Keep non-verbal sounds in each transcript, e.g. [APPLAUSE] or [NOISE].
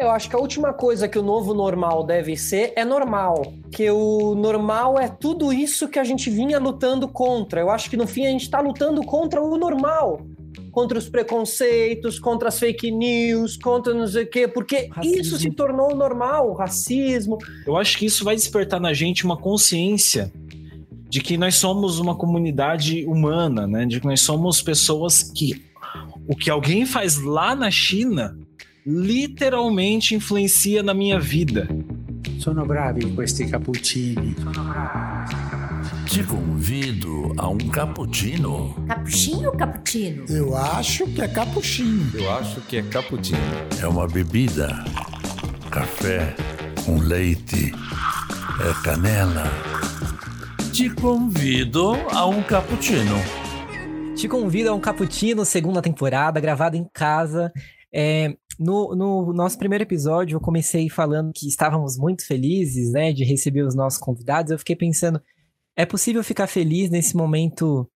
Eu acho que a última coisa que o novo normal deve ser é normal. Que o normal é tudo isso que a gente vinha lutando contra. Eu acho que no fim a gente está lutando contra o normal. Contra os preconceitos, contra as fake news, contra não sei o quê, porque racismo. isso se tornou normal, o racismo. Eu acho que isso vai despertar na gente uma consciência de que nós somos uma comunidade humana, né? De que nós somos pessoas que o que alguém faz lá na China literalmente influencia na minha vida. Sono bravi questi cappuccini. Sono bravi Te convido a um cappuccino. Cappuccino ou cappuccino? Eu acho que é cappuccino. Eu acho que é cappuccino. É uma bebida. Café com leite. É canela. Te convido a um cappuccino. Te convido a um cappuccino, segunda temporada, gravado em casa. É, no, no, nosso primeiro episódio, eu comecei falando que estávamos muito felizes, né, de receber os nossos convidados. Eu fiquei pensando, é possível ficar feliz nesse momento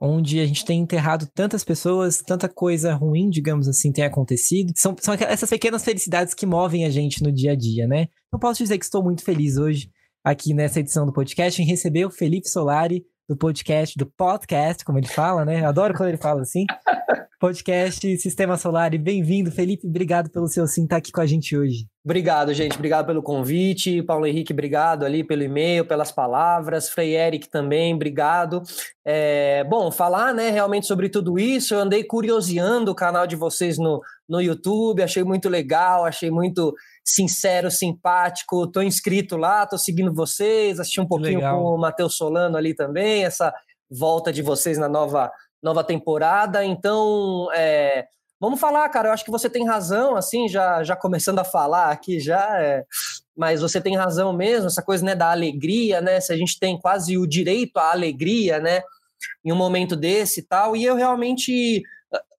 onde a gente tem enterrado tantas pessoas, tanta coisa ruim, digamos assim, tem acontecido. São, são essas pequenas felicidades que movem a gente no dia a dia, né? Não posso dizer que estou muito feliz hoje, aqui nessa edição do podcast, em receber o Felipe Solari, do podcast, do podcast, como ele fala, né? Eu adoro quando ele fala assim. [LAUGHS] Podcast Sistema Solar. E bem-vindo, Felipe. Obrigado pelo seu sim estar aqui com a gente hoje. Obrigado, gente. Obrigado pelo convite. Paulo Henrique, obrigado ali pelo e-mail, pelas palavras. Frei Eric também, obrigado. É, bom, falar né, realmente sobre tudo isso. Eu andei curioseando o canal de vocês no, no YouTube, achei muito legal, achei muito sincero, simpático. Estou inscrito lá, estou seguindo vocês, assisti um pouquinho legal. com o Matheus Solano ali também, essa volta de vocês na nova nova temporada. Então, é, vamos falar, cara. Eu acho que você tem razão, assim, já, já começando a falar aqui já. É, mas você tem razão mesmo, essa coisa né, da alegria, né? Se a gente tem quase o direito à alegria, né? Em um momento desse e tal. E eu realmente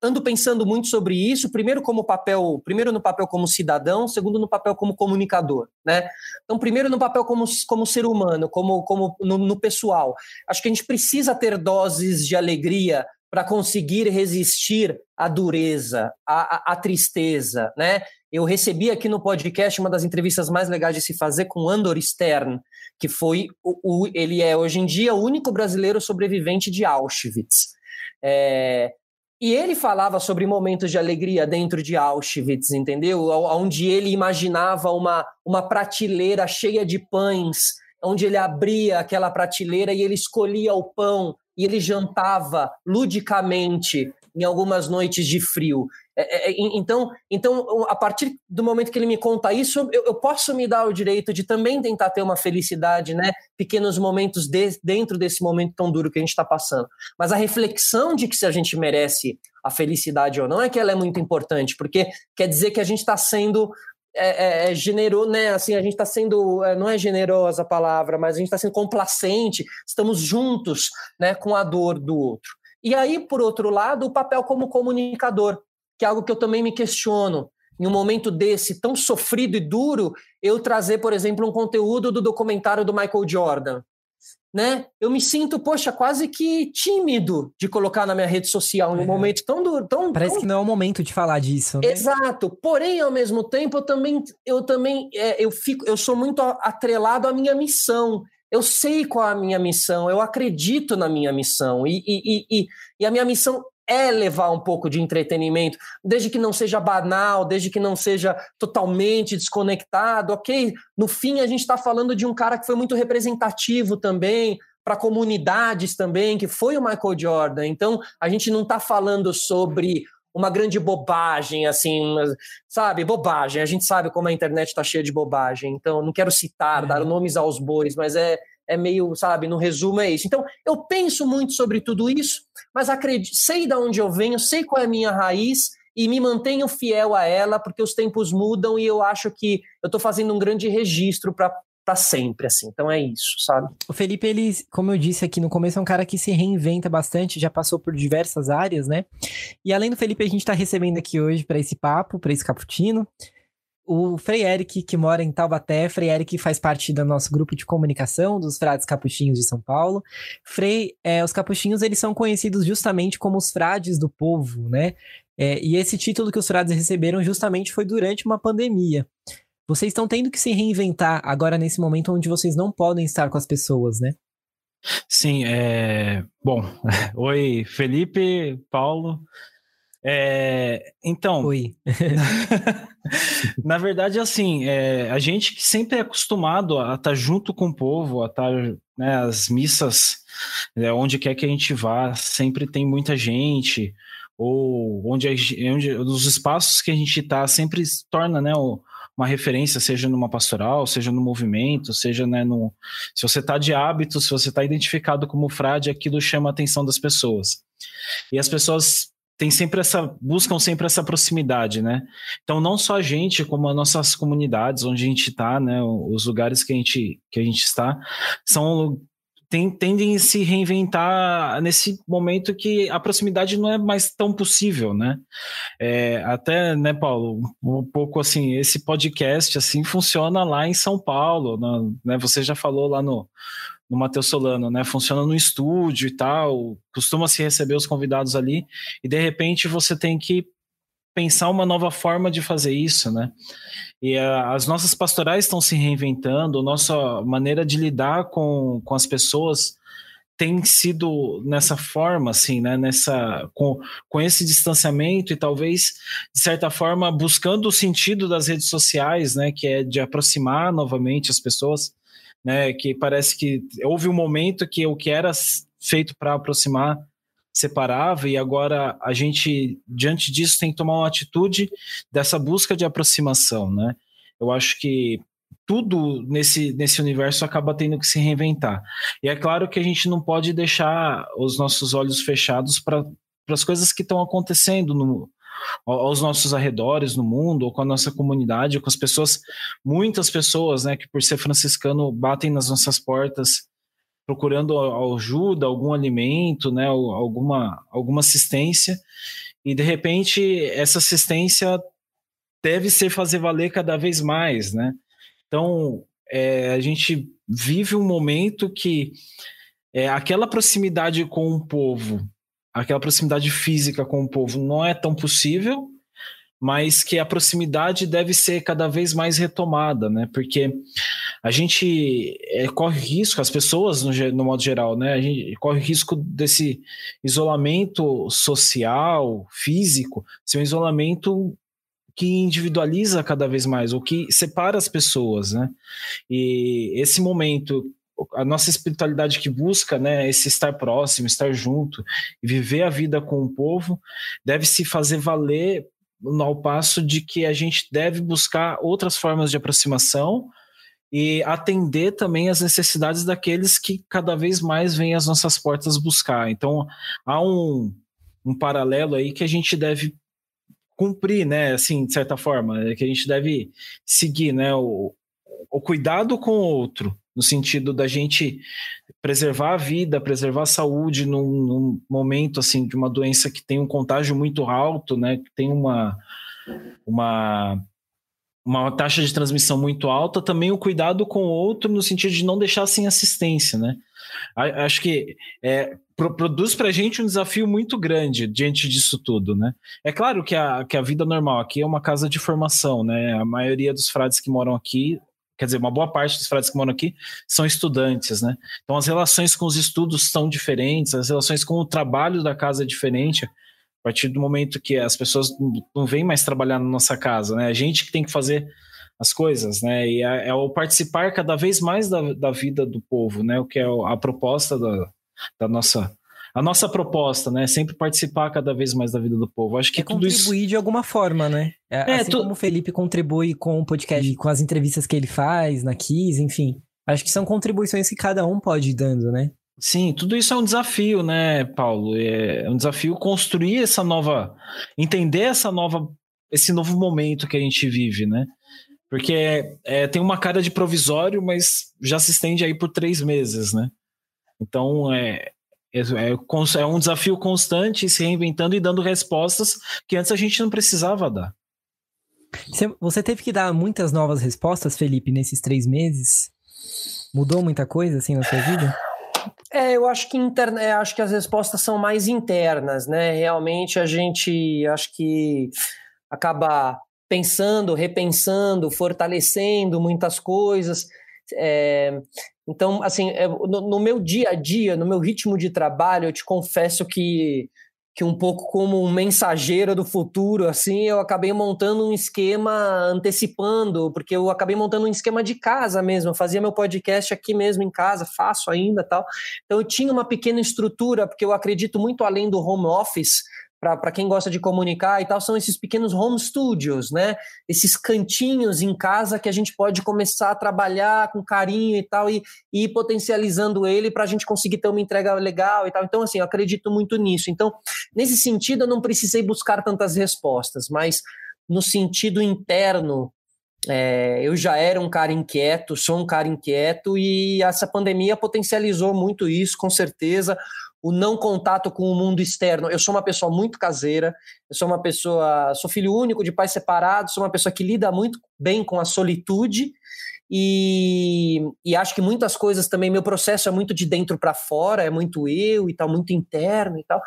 ando pensando muito sobre isso, primeiro como papel, primeiro no papel como cidadão, segundo no papel como comunicador, né? Então, primeiro no papel como, como ser humano, como, como no, no pessoal. Acho que a gente precisa ter doses de alegria para conseguir resistir à dureza, à, à, à, tristeza, né? Eu recebi aqui no podcast uma das entrevistas mais legais de se fazer com Andor Stern, que foi o, o ele é hoje em dia o único brasileiro sobrevivente de Auschwitz. É, e ele falava sobre momentos de alegria dentro de Auschwitz, entendeu? Onde ele imaginava uma, uma prateleira cheia de pães, onde ele abria aquela prateleira e ele escolhia o pão e ele jantava ludicamente em algumas noites de frio. É, é, é então, então, a partir do momento que ele me conta isso, eu, eu, posso me dar o direito de também tentar ter uma felicidade, né? Pequenos momentos de, dentro desse momento tão duro que a gente está passando. Mas a reflexão de que se a gente merece a felicidade ou não é que ela é muito importante, porque quer dizer que a gente está sendo é, é, generoso, né? Assim, a gente está sendo, é, não é generosa a palavra, mas a gente está sendo complacente, estamos juntos, né, com a dor do outro. E aí, por outro lado, o papel como comunicador, que é algo que eu também me questiono. Em um momento desse tão sofrido e duro, eu trazer, por exemplo, um conteúdo do documentário do Michael Jordan. Né? Eu me sinto, poxa, quase que tímido de colocar na minha rede social em um é. momento tão duro. Tão, Parece tão... que não é o momento de falar disso. Né? Exato. Porém, ao mesmo tempo, eu também, eu também é, eu fico, eu sou muito atrelado à minha missão eu sei qual é a minha missão, eu acredito na minha missão, e, e, e, e, a minha missão é levar um pouco de entretenimento, desde que não seja banal, desde que não seja totalmente desconectado, ok? No fim, a gente está falando de um cara que foi muito representativo também, para comunidades também, que foi o Michael Jordan. Então, a gente não está falando sobre uma grande bobagem, assim, sabe? Bobagem. A gente sabe como a internet está cheia de bobagem. Então, não quero citar, dar uhum. nomes aos bois, mas é, é meio, sabe? No resumo é isso. Então, eu penso muito sobre tudo isso, mas acredito, sei de onde eu venho, sei qual é a minha raiz e me mantenho fiel a ela, porque os tempos mudam e eu acho que eu estou fazendo um grande registro para para sempre, assim. Então é isso, sabe? O Felipe, ele, como eu disse aqui no começo, é um cara que se reinventa bastante, já passou por diversas áreas, né? E além do Felipe, a gente tá recebendo aqui hoje para esse papo, para esse cappuccino, o Frei Eric, que mora em Taubaté. Frei Eric faz parte do nosso grupo de comunicação dos Frades Capuchinhos de São Paulo. Frei, é, os capuchinhos, eles são conhecidos justamente como os frades do povo, né? É, e esse título que os frades receberam justamente foi durante uma pandemia. Vocês estão tendo que se reinventar agora nesse momento onde vocês não podem estar com as pessoas, né? Sim, é. Bom, [LAUGHS] oi, Felipe, Paulo. É, então, Oi. [LAUGHS] na verdade, assim, é, a gente que sempre é acostumado a estar junto com o povo, a estar né, as missas, é, onde quer que a gente vá, sempre tem muita gente, ou onde, a, onde os espaços que a gente está sempre se torna, né, uma referência, seja numa pastoral, seja no movimento, seja né, no. Se você está de hábito, se você está identificado como frade, aquilo chama a atenção das pessoas. E as pessoas têm sempre essa. buscam sempre essa proximidade, né? Então, não só a gente, como as nossas comunidades onde a gente está, né? Os lugares que a gente, que a gente está, são tem, tendem a se reinventar nesse momento que a proximidade não é mais tão possível, né? É, até, né, Paulo, um pouco assim, esse podcast assim funciona lá em São Paulo, né? Você já falou lá no, no Matheus Solano, né? Funciona no estúdio e tal, costuma se receber os convidados ali, e de repente você tem que pensar uma nova forma de fazer isso, né? E uh, as nossas pastorais estão se reinventando, a nossa maneira de lidar com, com as pessoas tem sido nessa forma, assim, né? Nessa, com, com esse distanciamento e talvez, de certa forma, buscando o sentido das redes sociais, né? Que é de aproximar novamente as pessoas, né? Que parece que houve um momento que o que era feito para aproximar separava e agora a gente diante disso tem que tomar uma atitude dessa busca de aproximação, né? Eu acho que tudo nesse, nesse universo acaba tendo que se reinventar. E é claro que a gente não pode deixar os nossos olhos fechados para as coisas que estão acontecendo no, aos nossos arredores no mundo, ou com a nossa comunidade, com as pessoas, muitas pessoas, né, que por ser franciscano batem nas nossas portas procurando ajuda, algum alimento, né, alguma, alguma assistência, e de repente essa assistência deve ser fazer valer cada vez mais, né? Então é, a gente vive um momento que é, aquela proximidade com o povo, aquela proximidade física com o povo não é tão possível, mas que a proximidade deve ser cada vez mais retomada, né? Porque a gente é, corre risco, as pessoas no, no, modo geral, né? A gente corre risco desse isolamento social, físico, ser um isolamento que individualiza cada vez mais, ou que separa as pessoas, né? E esse momento a nossa espiritualidade que busca, né, esse estar próximo, estar junto e viver a vida com o povo, deve se fazer valer ao passo de que a gente deve buscar outras formas de aproximação e atender também as necessidades daqueles que cada vez mais vêm às nossas portas buscar. Então, há um, um paralelo aí que a gente deve cumprir, né, assim, de certa forma, que a gente deve seguir, né, o, o cuidado com o outro, no sentido da gente preservar a vida, preservar a saúde num, num, momento assim de uma doença que tem um contágio muito alto, né, que tem uma uma uma taxa de transmissão muito alta, também o cuidado com o outro no sentido de não deixar sem assistência, né? Acho que é, produz para a gente um desafio muito grande diante disso tudo, né? É claro que a, que a vida normal aqui é uma casa de formação, né? A maioria dos frades que moram aqui quer dizer, uma boa parte dos frades que moram aqui são estudantes, né? Então as relações com os estudos são diferentes, as relações com o trabalho da casa é diferente. A partir do momento que as pessoas não vêm mais trabalhar na nossa casa, né? A gente que tem que fazer as coisas, né? E é, é o participar cada vez mais da, da vida do povo, né? O que é a proposta da, da nossa a nossa proposta, né? É sempre participar cada vez mais da vida do povo. Acho que é contribuir isso... de alguma forma, né? É, é assim tu... como o Felipe contribui com o podcast, com as entrevistas que ele faz na Kiss, enfim. Acho que são contribuições que cada um pode ir dando, né? Sim, tudo isso é um desafio, né, Paulo? É um desafio construir essa nova, entender essa nova, esse novo momento que a gente vive, né? Porque é, tem uma cara de provisório, mas já se estende aí por três meses, né? Então, é, é, é, um desafio constante, se reinventando e dando respostas que antes a gente não precisava dar. Você teve que dar muitas novas respostas, Felipe, nesses três meses? Mudou muita coisa assim na sua vida? É, eu acho que interna, é, acho que as respostas são mais internas, né? Realmente a gente acho que acaba pensando, repensando, fortalecendo muitas coisas. É, então, assim, é, no, meu dia a dia, no meu ritmo de trabalho, eu te confesso que, que um pouco como um mensageiro do futuro, assim, eu acabei montando um esquema antecipando, porque eu acabei montando um esquema de casa mesmo. Eu fazia meu podcast aqui mesmo em casa, faço ainda tal. Então, eu tinha uma pequena estrutura, porque eu acredito muito além do home office para quem gosta de comunicar e tal, são esses pequenos home studios, né? Esses cantinhos em casa que a gente pode começar a trabalhar com carinho e tal, e, e ir potencializando ele para a gente conseguir ter uma entrega legal e tal. Então, assim, eu acredito muito nisso. Então, nesse sentido, eu não precisei buscar tantas respostas, mas no sentido interno, é, eu já era um cara inquieto, sou um cara inquieto, e essa pandemia potencializou muito isso, com certeza o não contato com o mundo externo. Eu sou uma pessoa muito caseira, eu sou uma pessoa, sou filho único de pais separados, sou uma pessoa que lida muito bem com a solitude e, e acho que muitas coisas também, meu processo é muito de dentro para fora, é muito eu e tal, muito interno e tal.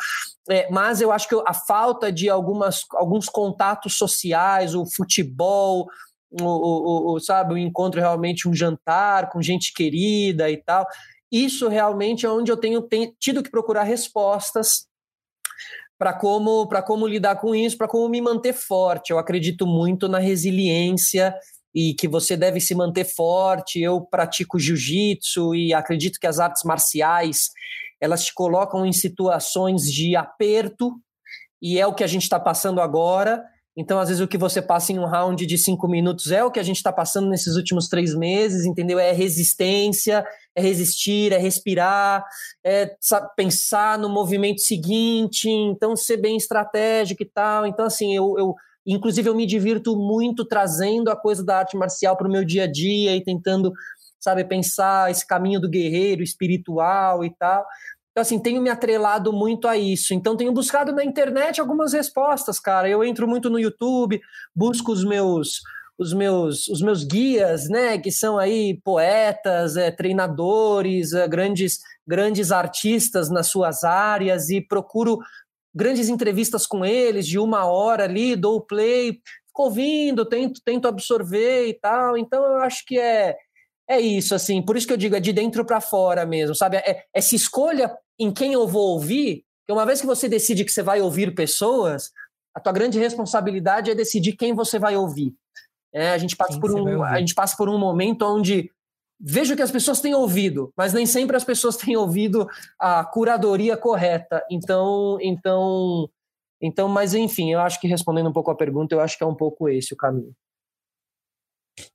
É, mas eu acho que a falta de algumas, alguns contatos sociais, o futebol, o, o, o, sabe, o encontro realmente, um jantar com gente querida e tal isso realmente é onde eu tenho, tido que procurar respostas para como, como lidar com isso, para como me manter forte. Eu acredito muito na resiliência e que você deve se manter forte. Eu pratico jiu-jitsu e acredito que as artes marciais elas te colocam em situações de aperto e é o que a gente está passando agora. Então, às vezes, o que você passa em um round de cinco minutos é o que a gente está passando nesses últimos três meses, entendeu? É resistência, é resistir, é respirar, é sabe, pensar no movimento seguinte, então ser bem estratégico e tal. Então, assim, eu, eu inclusive, eu me divirto muito trazendo a coisa da arte marcial para o meu dia a dia e tentando, sabe, pensar esse caminho do guerreiro espiritual e tal. Então, assim, tenho me atrelado muito a isso. Então, tenho buscado na internet algumas respostas, cara. Eu entro muito no YouTube, busco os meus os meus os meus guias, né, que são aí poetas, é, treinadores, é, grandes grandes artistas nas suas áreas e procuro grandes entrevistas com eles de uma hora ali, dou play, fico ouvindo, tento tento absorver e tal. Então eu acho que é é isso, assim, por isso que eu digo, é de dentro para fora mesmo, sabe? É, é se escolha em quem eu vou ouvir, porque uma vez que você decide que você vai ouvir pessoas, a tua grande responsabilidade é decidir quem você vai ouvir. É, a, gente passa por um, a gente passa por um momento onde vejo que as pessoas têm ouvido, mas nem sempre as pessoas [LAUGHS] têm ouvido a curadoria correta. Então, então, então, mas enfim, eu acho que respondendo um pouco a pergunta, eu acho que é um pouco esse o caminho.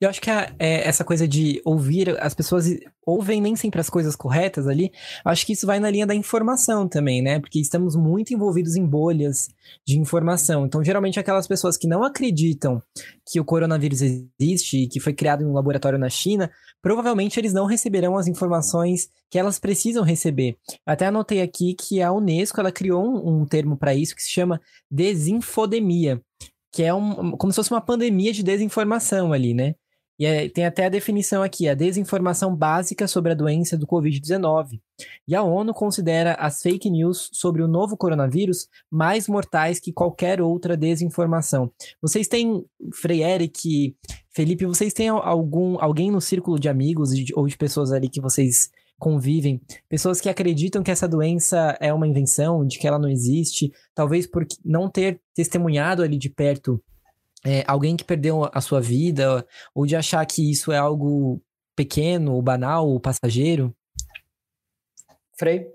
Eu acho que a, é, essa coisa de ouvir, as pessoas ouvem nem sempre as coisas corretas ali, acho que isso vai na linha da informação também, né? Porque estamos muito envolvidos em bolhas de informação. Então, geralmente, aquelas pessoas que não acreditam que o coronavírus existe e que foi criado em um laboratório na China, provavelmente eles não receberão as informações que elas precisam receber. Até anotei aqui que a Unesco ela criou um, um termo para isso que se chama desinfodemia que é um, como se fosse uma pandemia de desinformação ali, né? E é, tem até a definição aqui, a desinformação básica sobre a doença do Covid-19. E a ONU considera as fake news sobre o novo coronavírus mais mortais que qualquer outra desinformação. Vocês têm, Frei Eric, Felipe, vocês têm algum alguém no círculo de amigos ou de pessoas ali que vocês convivem, pessoas que acreditam que essa doença é uma invenção, de que ela não existe, talvez por não ter testemunhado ali de perto é, alguém que perdeu a sua vida, ou de achar que isso é algo pequeno, ou banal, ou passageiro? Frei?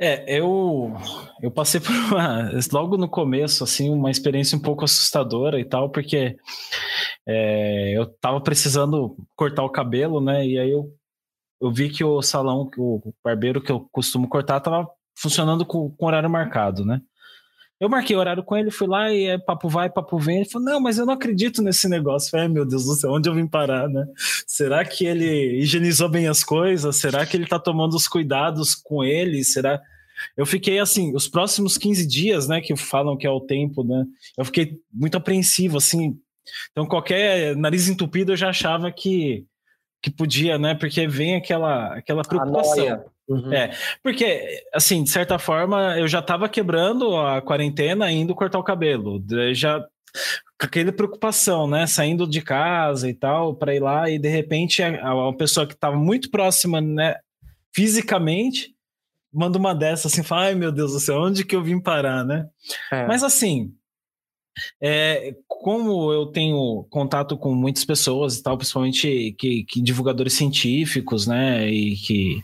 É, eu eu passei por uma logo no começo assim uma experiência um pouco assustadora e tal, porque é, eu tava precisando cortar o cabelo, né? E aí eu eu vi que o salão, o barbeiro que eu costumo cortar, tava funcionando com, com horário marcado, né? Eu marquei horário com ele, fui lá e é papo vai, papo vem. Ele falou: Não, mas eu não acredito nesse negócio. Ai, meu Deus do céu, onde eu vim parar, né? Será que ele higienizou bem as coisas? Será que ele tá tomando os cuidados com ele? Será. Eu fiquei assim, os próximos 15 dias, né, que falam que é o tempo, né? Eu fiquei muito apreensivo, assim. Então, qualquer nariz entupido eu já achava que que podia, né? Porque vem aquela, aquela preocupação. Uhum. É, porque, assim, de certa forma, eu já estava quebrando a quarentena indo cortar o cabelo. Já com aquela preocupação, né? Saindo de casa e tal, para ir lá, e de repente uma pessoa que estava muito próxima, né, fisicamente, manda uma dessa assim, fala, ai meu Deus do céu, onde que eu vim parar, né? É. Mas assim, é, como eu tenho contato com muitas pessoas e tal, principalmente que, que divulgadores científicos, né? E que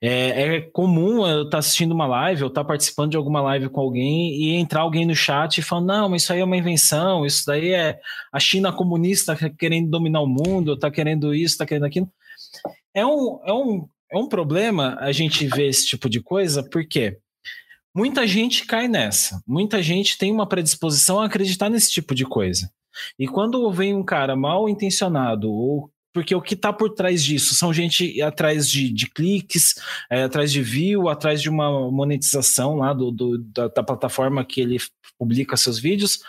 é, é comum eu estar tá assistindo uma live, eu estar tá participando de alguma live com alguém e entrar alguém no chat e falar: não, mas isso aí é uma invenção, isso daí é a China comunista querendo dominar o mundo, está querendo isso, está querendo aquilo. É um, é, um, é um problema a gente ver esse tipo de coisa, porque Muita gente cai nessa. Muita gente tem uma predisposição a acreditar nesse tipo de coisa. E quando vem um cara mal intencionado, ou porque o que está por trás disso são gente atrás de, de cliques, é, atrás de view, atrás de uma monetização lá do, do da, da, plataforma que ele publica seus vídeos.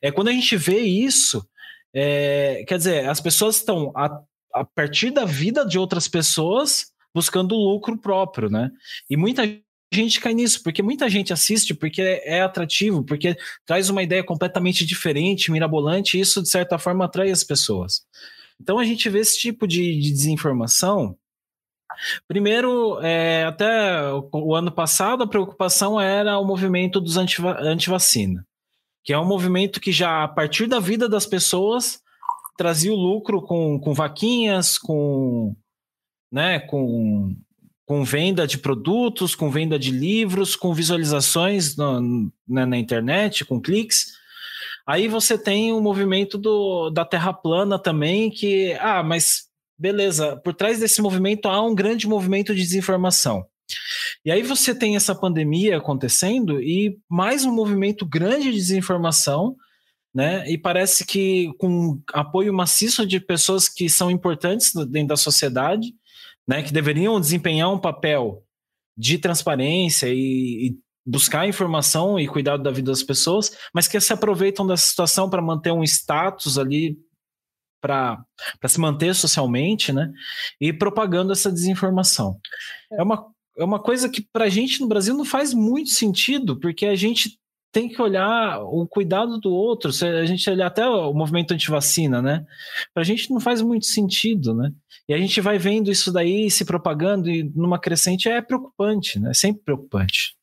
É quando a gente vê isso, é, quer dizer, as pessoas estão a, a partir da vida de outras pessoas buscando lucro próprio, né? E muita gente cai nisso, porque muita gente assiste porque é atrativo, porque traz uma ideia completamente diferente, mirabolante, e isso, de certa forma, atrai as pessoas. Então a gente vê esse tipo de, de desinformação. Primeiro, é, até o ano passado, a preocupação era o movimento dos anti-vacina, que é um movimento que já, a partir da vida das pessoas, trazia o lucro com, com vaquinhas, com, né, com com venda de produtos, com venda de livros, com visualizações no, na, né, na, internet, com cliques. Aí você tem o movimento do, da Terra plana também, que, ah, mas beleza, por trás desse movimento há um grande movimento de desinformação. E aí você tem essa pandemia acontecendo e mais um movimento grande de desinformação, né? E parece que com apoio maciço de pessoas que são importantes dentro da sociedade, né, que deveriam desempenhar um papel de transparência e, e buscar informação e cuidado da vida das pessoas, mas que se aproveitam dessa situação para manter um status ali para se manter socialmente, né? E propagando essa desinformação. É, é uma, é uma coisa que para a gente no Brasil não faz muito sentido, porque a gente tem que olhar o cuidado do outro. Se a gente olhar até o movimento antivacina, né? Para a gente não faz muito sentido, né? E a gente vai vendo isso daí se propagando e numa crescente é preocupante, né? É sempre preocupante.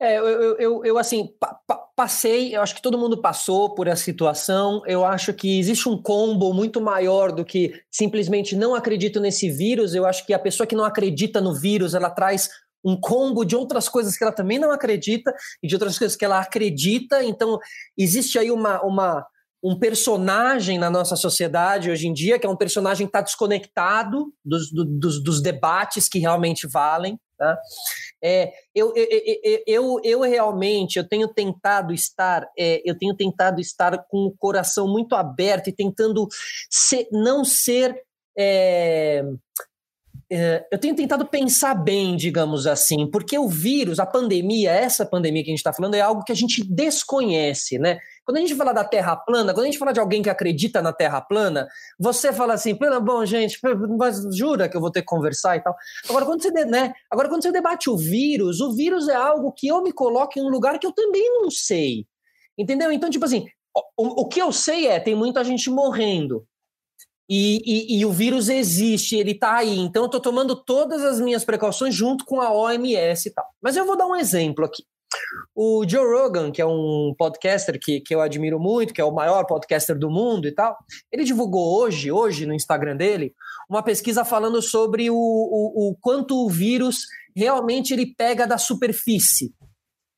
É, eu, eu, eu, eu assim, pa, pa, passei, eu acho que todo mundo passou por essa situação. Eu acho que existe um combo muito maior do que simplesmente não acredito nesse vírus. Eu acho que a pessoa que não acredita no vírus, ela traz um combo de outras coisas que ela também não acredita e de outras coisas que ela acredita. Então, existe aí uma, uma, um personagem na nossa sociedade hoje em dia, que é um personagem que está desconectado dos, do, dos, dos, debates que realmente valem. Tá? É, eu, eu, eu, eu, realmente eu tenho tentado estar, é, eu tenho tentado estar com o coração muito aberto e tentando ser, não ser é, eu tenho tentado pensar bem, digamos assim, porque o vírus, a pandemia, essa pandemia que a gente está falando, é algo que a gente desconhece, né? Quando a gente fala da Terra plana, quando a gente fala de alguém que acredita na Terra plana, você fala assim, bom, gente, mas jura que eu vou ter que conversar e tal. Agora, quando você, né? Agora, quando você debate o vírus, o vírus é algo que eu me coloco em um lugar que eu também não sei. Entendeu? Então, tipo assim, o, o que eu sei é, tem muita gente morrendo. E, e, e, o vírus existe, ele está aí. Então, eu estou tomando todas as minhas precauções junto com a OMS e tal. Mas eu vou dar um exemplo aqui. O Joe Rogan, que é um podcaster que, que eu admiro muito, que é o maior podcaster do mundo e tal, ele divulgou hoje, hoje no Instagram dele, uma pesquisa falando sobre o, o, o quanto o vírus realmente ele pega da superfície.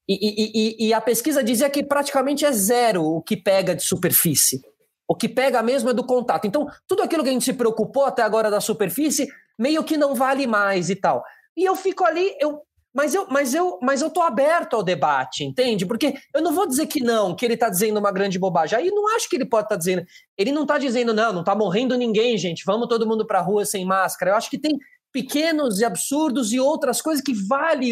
E, e, e, e a pesquisa dizia que praticamente é zero o que pega de superfície. O que pega mesmo é do contato. Então, tudo aquilo que a gente se preocupou até agora da superfície, meio que não vale mais e tal. E eu fico ali, eu, mas eu, mas eu, mas eu tô aberto ao debate, entende? Porque eu não vou dizer que não, que ele tá dizendo uma grande bobagem. Aí não acho que ele pode estar tá dizendo. Ele não tá dizendo não, não tá morrendo ninguém, gente. Vamos todo mundo para rua sem máscara. Eu acho que tem pequenos e absurdos e outras coisas que vale.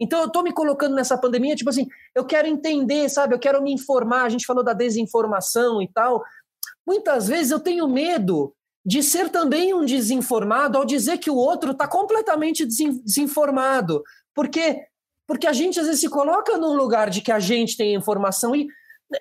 Então eu tô me colocando nessa pandemia, tipo assim, eu quero entender, sabe? Eu quero me informar. A gente falou da desinformação e tal. Muitas vezes eu tenho medo de ser também um desinformado ao dizer que o outro está completamente desinformado. Porque, porque a gente às vezes se coloca num lugar de que a gente tem informação e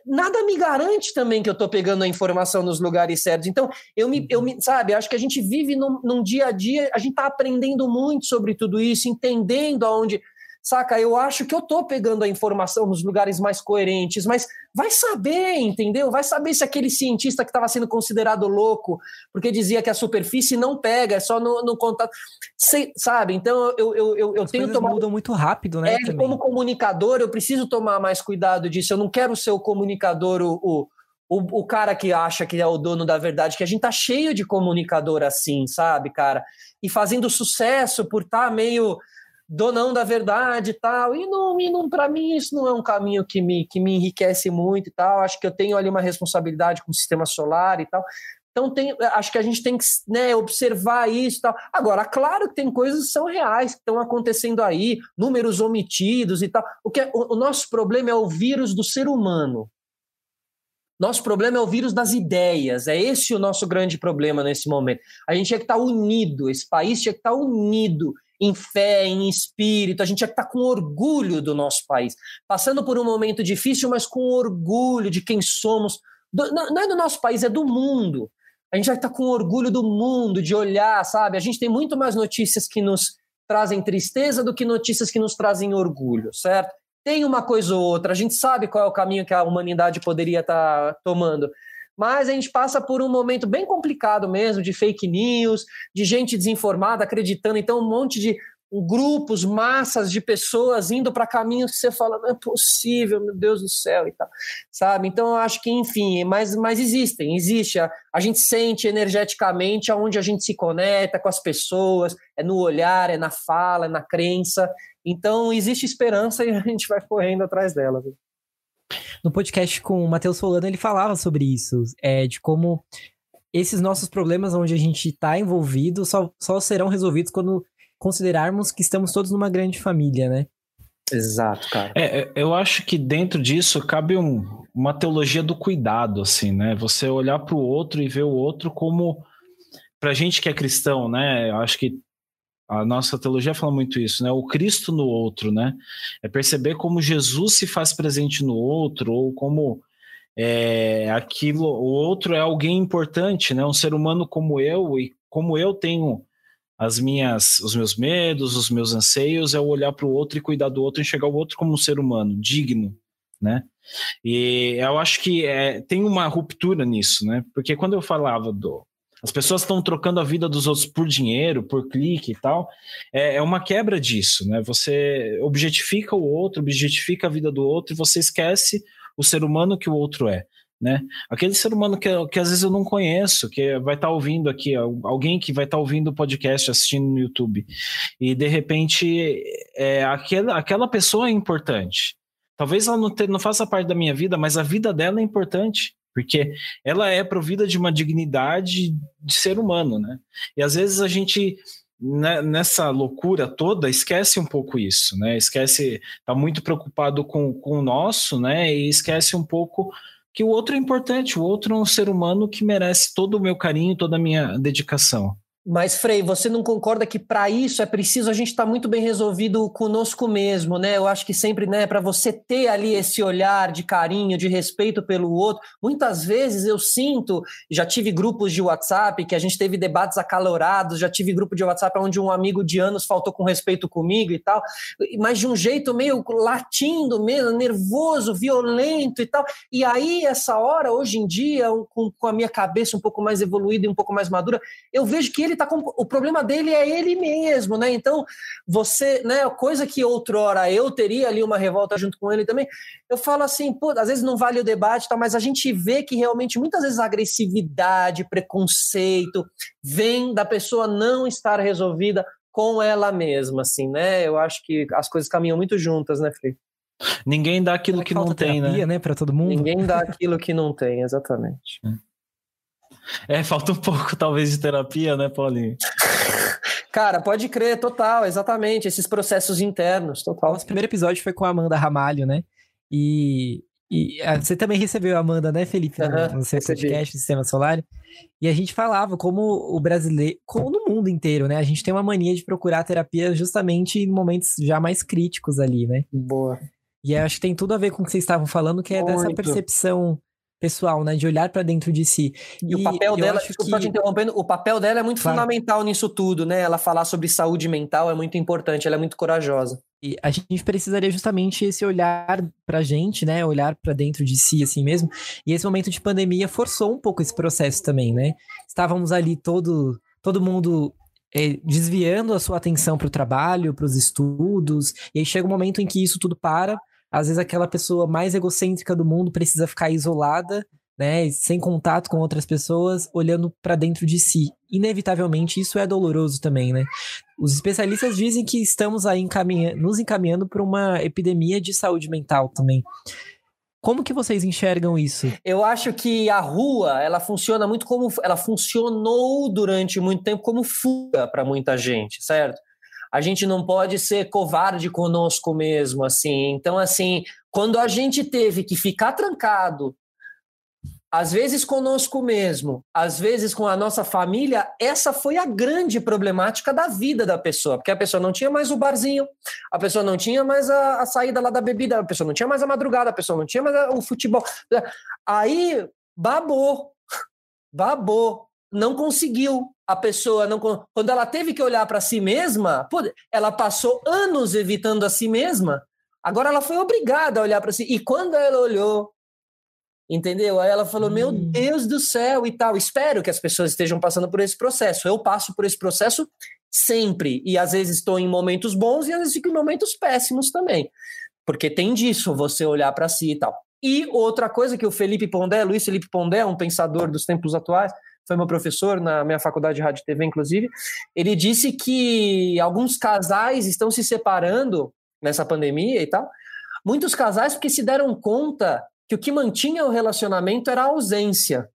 nada me garante também que eu estou pegando a informação nos lugares certos. Então, eu me, eu me sabe, acho que a gente vive num, num dia a dia, a gente está aprendendo muito sobre tudo isso, entendendo aonde saca? Eu acho que eu tô pegando a informação nos lugares mais coerentes, mas vai saber, entendeu? Vai saber se aquele cientista que estava sendo considerado louco, porque dizia que a superfície não pega, é só no, no contato. Sei, sabe? Então eu, eu, eu, eu As tenho tomado. mudam muito rápido, né? É, como comunicador, eu preciso tomar mais cuidado disso. Eu não quero ser o comunicador, o, o, o, o cara que acha que é o dono da verdade, que a gente tá cheio de comunicador assim, sabe, cara? E fazendo sucesso por estar tá meio donão da verdade e tal. E não, e não para mim isso não é um caminho que me, que me enriquece muito e tal. Acho que eu tenho ali uma responsabilidade com o sistema solar e tal. Então tem, acho que a gente tem que né, observar isso e tal. Agora, claro que tem coisas que são reais, que estão acontecendo aí, números omitidos e tal. O, que é, o, o nosso problema é o vírus do ser humano. Nosso problema é o vírus das ideias. É esse o nosso grande problema nesse momento. A gente tinha que estar unido, esse país tinha que estar unido em fé, em espírito, a gente já está com orgulho do nosso país, passando por um momento difícil, mas com orgulho de quem somos. Do, não, não é do nosso país, é do mundo. A gente já está com orgulho do mundo, de olhar, sabe? A gente tem muito mais notícias que nos trazem tristeza do que notícias que nos trazem orgulho, certo? Tem uma coisa ou outra, a gente sabe qual é o caminho que a humanidade poderia estar tá tomando, mas a gente passa por um momento bem complicado mesmo de fake news, de gente desinformada acreditando, então um monte de grupos, massas de pessoas indo para caminhos que você fala, não é possível, meu Deus do céu e tal, sabe? Então eu acho que, enfim, mas, mas existem, existe, a, a gente sente energeticamente aonde a gente se conecta com as pessoas, é no olhar, é na fala, é na crença, então existe esperança [LAUGHS] e a gente vai correndo atrás dela. Viu? No podcast com o Matheus Solano, ele falava sobre isso, é, de como esses nossos problemas onde a gente está envolvido só, só serão resolvidos quando considerarmos que estamos todos numa grande família, né? Exato, cara. É, eu acho que dentro disso cabe um, uma teologia do cuidado, assim, né? Você olhar para o outro e ver o outro como. Pra gente que é cristão, né? Eu acho que a nossa teologia fala muito isso, né? O Cristo no outro, né? É perceber como Jesus se faz presente no outro, ou como é, aquilo, o outro é alguém importante, né? Um ser humano como eu, e como eu tenho as minhas, os meus medos, os meus anseios, é olhar para o outro e cuidar do outro, enxergar o outro como um ser humano, digno, né? E eu acho que é, tem uma ruptura nisso, né? Porque quando eu falava do, as pessoas estão trocando a vida dos outros por dinheiro, por clique e tal. É, é, uma quebra disso, né? Você objetifica o outro, objetifica a vida do outro e você esquece o ser humano que o outro é. Né? Aquele ser humano que, que às vezes eu não conheço, que vai estar tá ouvindo aqui, alguém que vai estar tá ouvindo o podcast, assistindo no YouTube, e de repente é, aquela, aquela pessoa é importante. Talvez ela não, te, não faça parte da minha vida, mas a vida dela é importante porque ela é provida de uma dignidade de ser humano, né? E às vezes a gente né, nessa loucura toda esquece um pouco isso, né? Esquece, tá muito preocupado com, com o nosso, né? E esquece um pouco que o outro é importante, o outro é um ser humano que merece todo o meu carinho, toda a minha dedicação. Mas, Frei, você não concorda que para isso é preciso a gente estar tá muito bem resolvido conosco mesmo, né? Eu acho que sempre, né, para você ter ali esse olhar de carinho, de respeito pelo outro, muitas vezes eu sinto, já tive grupos de WhatsApp que a gente teve debates acalorados, já tive grupo de WhatsApp onde um amigo de anos faltou com respeito comigo e tal, mas de um jeito meio latindo mesmo, nervoso, violento e tal. E aí, essa hora, hoje em dia, com, com a minha cabeça um pouco mais evoluída e um pouco mais madura, eu vejo que ele tá com. O problema dele é ele mesmo, né? Então, você, né? Coisa que outrora eu teria ali uma revolta junto com ele também. Eu falo assim, pô, às vezes não vale o debate, tá, mas a gente vê que realmente muitas vezes a agressividade, preconceito, vem da pessoa não estar resolvida com ela mesma, assim, né? Eu acho que as coisas caminham muito juntas, né, Felipe? Ninguém dá aquilo que não tem, terapia, né? né para todo mundo. Ninguém dá [LAUGHS] aquilo que não tem, exatamente. É. Falta um pouco, talvez, de terapia, né, Paulinho? [LAUGHS] Cara, pode crer, total, exatamente. Esses processos internos, total. Nosso primeiro episódio foi com a Amanda Ramalho, né? E, E ah, você também recebeu a Amanda, né, Felipe, no, Aham, no seu recebi. podcast Sistema Solar. E a gente falava como o brasileiro, como no mundo inteiro, né? A gente tem uma mania de procurar terapia justamente em momentos já mais críticos ali, né? Boa. E eu acho que tem tudo a ver com o que vocês estavam falando, que é dessa Muito. percepção pessoal, né? De olhar pra dentro de si. E, o papel dela, desculpa que- te interrompendo, o papel dela é muito Claro. fundamental nisso tudo, né? Ela falar sobre saúde mental é muito importante, ela é muito corajosa. E a gente precisaria justamente esse olhar pra gente, né? Olhar pra dentro de si, assim mesmo. E esse momento de pandemia forçou um pouco esse processo também, né? Estávamos ali todo, todo mundo eh, desviando a sua atenção pro trabalho, pros estudos. E aí chega um momento em que isso tudo para. Às vezes aquela pessoa mais egocêntrica do mundo precisa ficar isolada, né? Sem contato com outras pessoas, olhando pra dentro de si. Inevitavelmente isso é doloroso também, né? Os especialistas dizem que estamos aí encaminha- nos encaminhando para uma epidemia de saúde mental também. Como que vocês enxergam isso? Eu acho que a rua, ela funciona muito como ela funcionou durante muito tempo como fuga para muita gente, certo? A gente não pode ser covarde conosco mesmo, assim. Então, assim, quando a gente teve que ficar trancado, às vezes conosco mesmo, às vezes com a nossa família, essa foi a grande problemática da vida da pessoa, porque a pessoa não tinha mais o barzinho, a pessoa não tinha mais a, a saída lá da bebida, a pessoa não tinha mais a madrugada, a pessoa não tinha mais a- o futebol. Aí babou, [LAUGHS] babou, não conseguiu. A pessoa não quando ela teve que olhar para si mesma, ela passou anos evitando a si mesma. Agora ela foi obrigada a olhar para si. E quando ela olhou, entendeu? Aí ela falou: "Meu Hum. Deus do céu" e tal. Espero que as pessoas estejam passando por esse processo. Eu passo por esse processo sempre e às vezes estou em momentos bons e às vezes fico em momentos péssimos também. Porque tem disso, você olhar para si e tal. E outra coisa que o Felipe Pondé, Luiz Felipe Pondé, um pensador dos tempos atuais, foi meu professor na minha faculdade de rádio e TV, inclusive, ele disse que alguns casais estão se separando nessa pandemia e tal. Muitos casais porque se deram conta que o que mantinha o relacionamento era a ausência.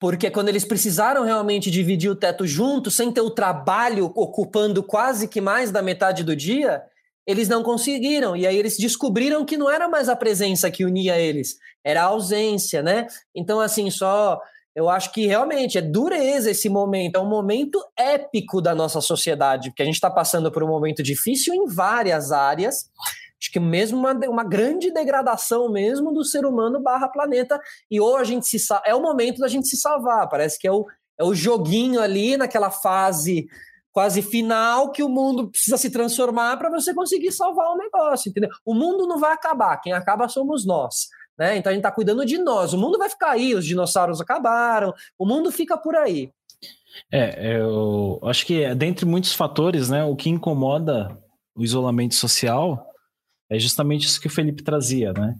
Porque quando eles precisaram realmente dividir o teto juntos, sem ter o trabalho ocupando quase que mais da metade do dia, eles não conseguiram. E aí eles descobriram que não era mais a presença que unia eles, era a ausência, né? Então, assim, só. Eu acho que realmente é dureza esse momento, é um momento épico da nossa sociedade, porque a gente está passando por um momento difícil em várias áreas. Acho que mesmo uma, uma grande degradação mesmo do ser humano barra planeta. E ou a gente se é o momento da gente se salvar. Parece que é o, é o joguinho ali naquela fase quase final que o mundo precisa se transformar para você conseguir salvar o negócio, entendeu? O mundo não vai acabar, quem acaba somos nós. Né? Então a gente está cuidando de nós. O mundo vai ficar aí, os dinossauros acabaram, o mundo fica por aí. É, eu acho que dentre muitos fatores, né, o que incomoda o isolamento social é justamente isso que o Felipe trazia, né?